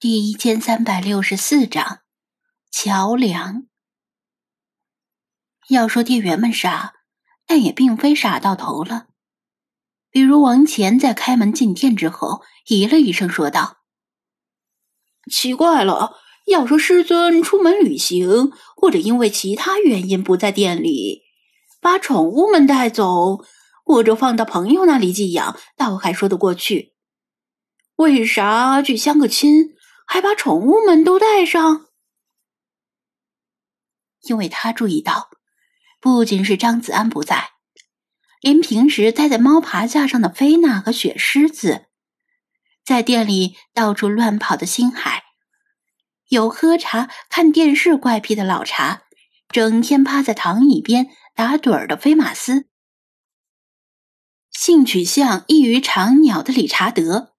第一千三百六十四章桥梁。要说店员们傻，但也并非傻到头了。比如王乾在开门进店之后，咦了一声说道：“奇怪了，要说师尊出门旅行，或者因为其他原因不在店里，把宠物们带走，或者放到朋友那里寄养，倒还说得过去。为啥去相个亲？”还把宠物们都带上，因为他注意到，不仅是张子安不在，连平时待在猫爬架上的菲娜和雪狮子，在店里到处乱跑的星海，有喝茶看电视怪癖的老茶，整天趴在躺椅边打盹儿的菲马斯，性取向异于常鸟的理查德，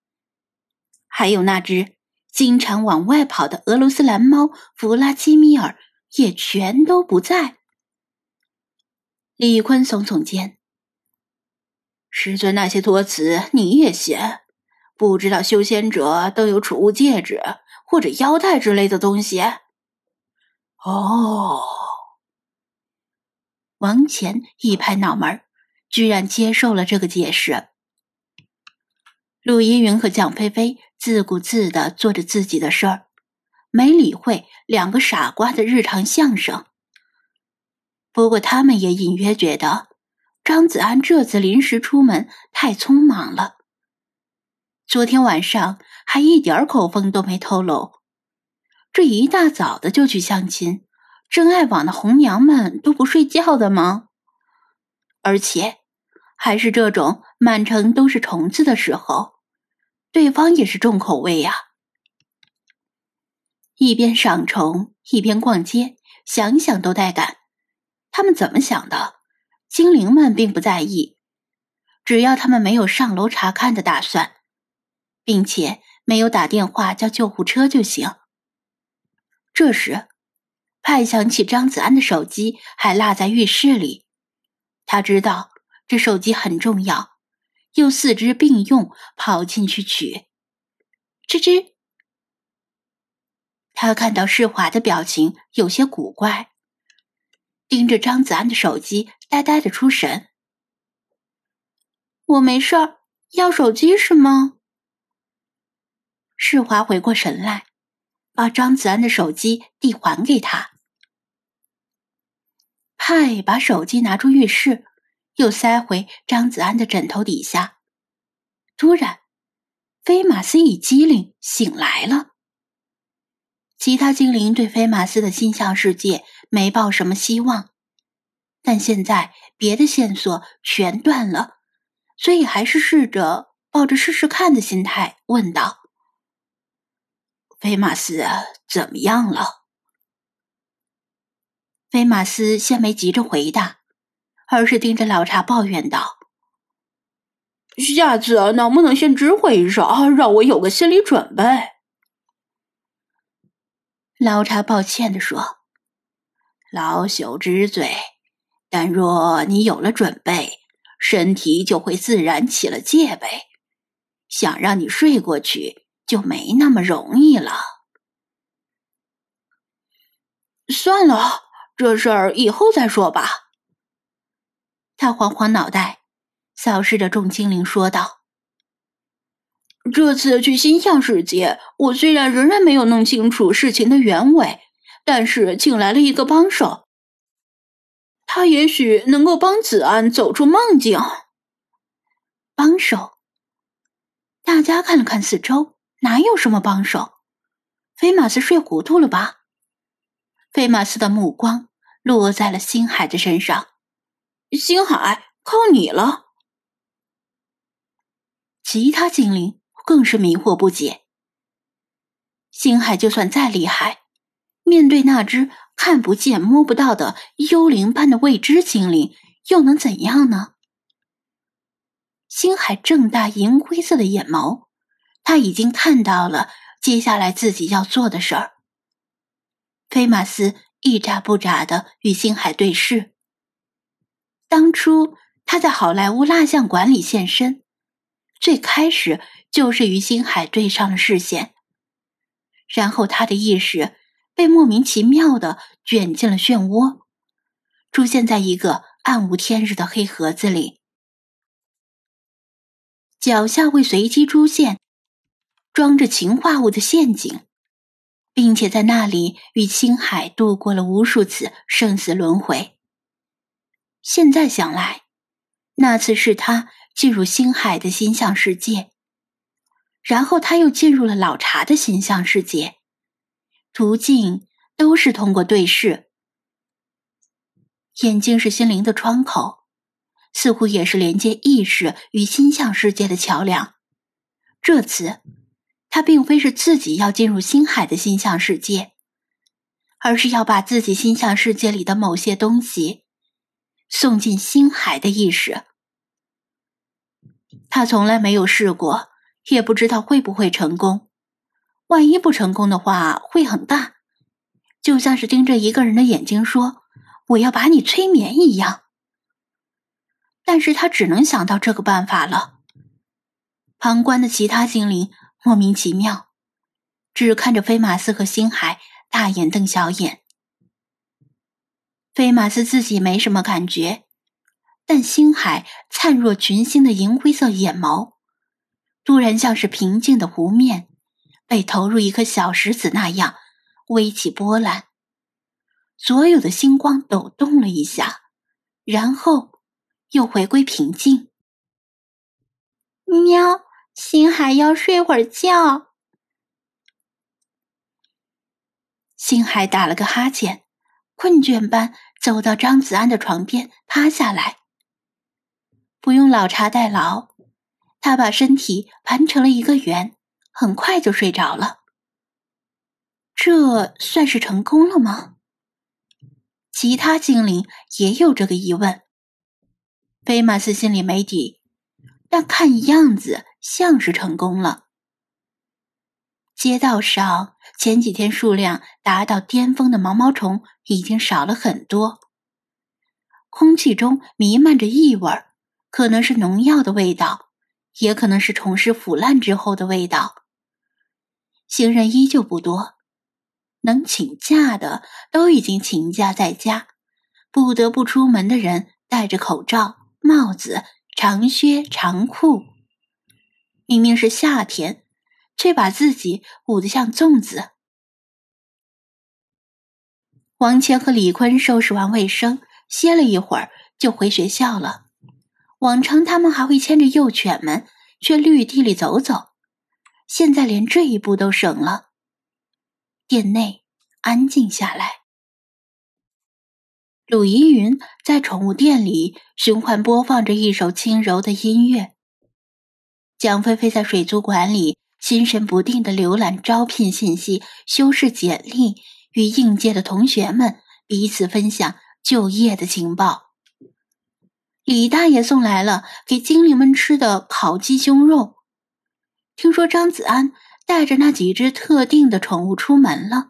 还有那只。经常往外跑的俄罗斯蓝猫弗拉基米尔也全都不在。李坤耸耸肩：“师尊那些托词你也信？不知道修仙者都有储物戒指或者腰带之类的东西？”哦，王乾一拍脑门，居然接受了这个解释。陆依云和蒋菲菲自顾自的做着自己的事儿，没理会两个傻瓜的日常相声。不过，他们也隐约觉得张子安这次临时出门太匆忙了。昨天晚上还一点口风都没透露，这一大早的就去相亲，真爱网的红娘们都不睡觉的吗？而且。还是这种满城都是虫子的时候，对方也是重口味呀。一边赏虫一边逛街，想想都带感。他们怎么想的？精灵们并不在意，只要他们没有上楼查看的打算，并且没有打电话叫救护车就行。这时，派想起张子安的手机还落在浴室里，他知道。这手机很重要，又四肢并用跑进去取。吱吱，他看到世华的表情有些古怪，盯着张子安的手机，呆呆的出神。我没事儿，要手机是吗？世华回过神来，把张子安的手机递还给他。派把手机拿出浴室。又塞回张子安的枕头底下。突然，菲马斯一机灵，醒来了。其他精灵对菲马斯的心象世界没抱什么希望，但现在别的线索全断了，所以还是试着抱着试试看的心态问道：“菲马斯怎么样了？”菲马斯先没急着回答。而是盯着老茶抱怨道：“下次能不能先知会一声，让我有个心理准备？”老茶抱歉的说：“老朽知罪，但若你有了准备，身体就会自然起了戒备，想让你睡过去就没那么容易了。算了，这事儿以后再说吧。”他晃晃脑袋，扫视着众精灵，说道：“这次去星象世界，我虽然仍然没有弄清楚事情的原委，但是请来了一个帮手，他也许能够帮子安走出梦境。”帮手？大家看了看四周，哪有什么帮手？菲马斯睡糊涂了吧？菲马斯的目光落在了星海的身上。星海，靠你了！其他精灵更是迷惑不解。星海就算再厉害，面对那只看不见摸不到的幽灵般的未知精灵，又能怎样呢？星海睁大银灰色的眼眸，他已经看到了接下来自己要做的事儿。菲马斯一眨不眨的与星海对视。当初他在好莱坞蜡像馆里现身，最开始就是与星海对上了视线。然后他的意识被莫名其妙的卷进了漩涡，出现在一个暗无天日的黑盒子里。脚下会随机出现装着氰化物的陷阱，并且在那里与星海度过了无数次生死轮回。现在想来，那次是他进入星海的心象世界，然后他又进入了老茶的心象世界，途径都是通过对视。眼睛是心灵的窗口。似乎也是连接意识与心象世界的桥梁。这次，他并非是自己要进入星海的心象世界，而是要把自己心象世界里的某些东西送进星海的意识。他从来没有试过，也不知道会不会成功。万一不成功的话，会很大，就像是盯着一个人的眼睛说：“我要把你催眠一样。”但是他只能想到这个办法了。旁观的其他精灵莫名其妙，只看着飞马斯和星海大眼瞪小眼。菲马斯自己没什么感觉，但星海灿若群星的银灰色眼眸，突然像是平静的湖面被投入一颗小石子那样微起波澜，所有的星光抖动了一下，然后。又回归平静。喵，星海要睡会儿觉。星海打了个哈欠，困倦般走到张子安的床边，趴下来。不用老茶代劳，他把身体盘成了一个圆，很快就睡着了。这算是成功了吗？其他精灵也有这个疑问。菲马斯心里没底，但看样子像是成功了。街道上前几天数量达到巅峰的毛毛虫已经少了很多，空气中弥漫着异味可能是农药的味道，也可能是虫尸腐烂之后的味道。行人依旧不多，能请假的都已经请假在家，不得不出门的人戴着口罩。帽子、长靴、长裤，明明是夏天，却把自己捂得像粽子。王谦和李坤收拾完卫生，歇了一会儿，就回学校了。往常他们还会牵着幼犬们去绿地里走走，现在连这一步都省了。店内安静下来。鲁依云在宠物店里循环播放着一首轻柔的音乐。蒋菲菲在水族馆里心神不定的浏览招聘信息、修饰简历，与应届的同学们彼此分享就业的情报。李大爷送来了给精灵们吃的烤鸡胸肉。听说张子安带着那几只特定的宠物出门了，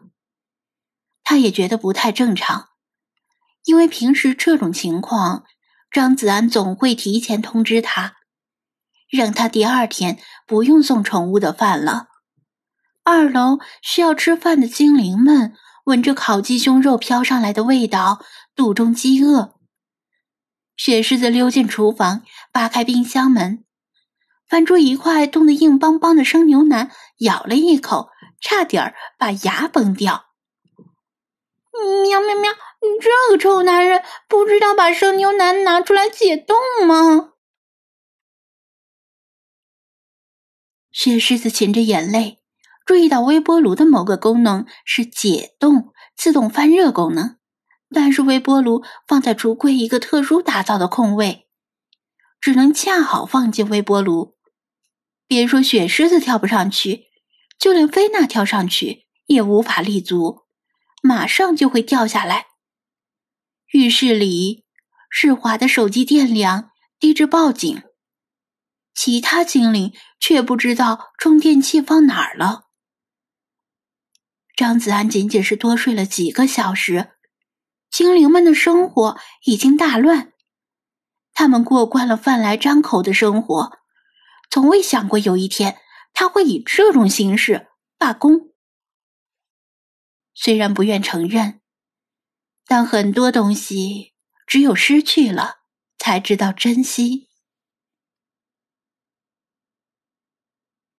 他也觉得不太正常。因为平时这种情况，张子安总会提前通知他，让他第二天不用送宠物的饭了。二楼需要吃饭的精灵们闻着烤鸡胸肉飘上来的味道，肚中饥饿。雪狮子溜进厨房，扒开冰箱门，翻出一块冻得硬邦邦的生牛腩，咬了一口，差点把牙崩掉。喵喵喵！你这个臭男人不知道把生牛腩拿出来解冻吗？雪狮子噙着眼泪，注意到微波炉的某个功能是解冻、自动翻热功能，但是微波炉放在橱柜一个特殊打造的空位，只能恰好放进微波炉。别说雪狮子跳不上去，就连菲娜跳上去也无法立足。马上就会掉下来。浴室里，世华的手机电量低至报警，其他精灵却不知道充电器放哪儿了。张子安仅仅是多睡了几个小时，精灵们的生活已经大乱。他们过惯了饭来张口的生活，从未想过有一天他会以这种形式罢工。虽然不愿承认，但很多东西只有失去了才知道珍惜。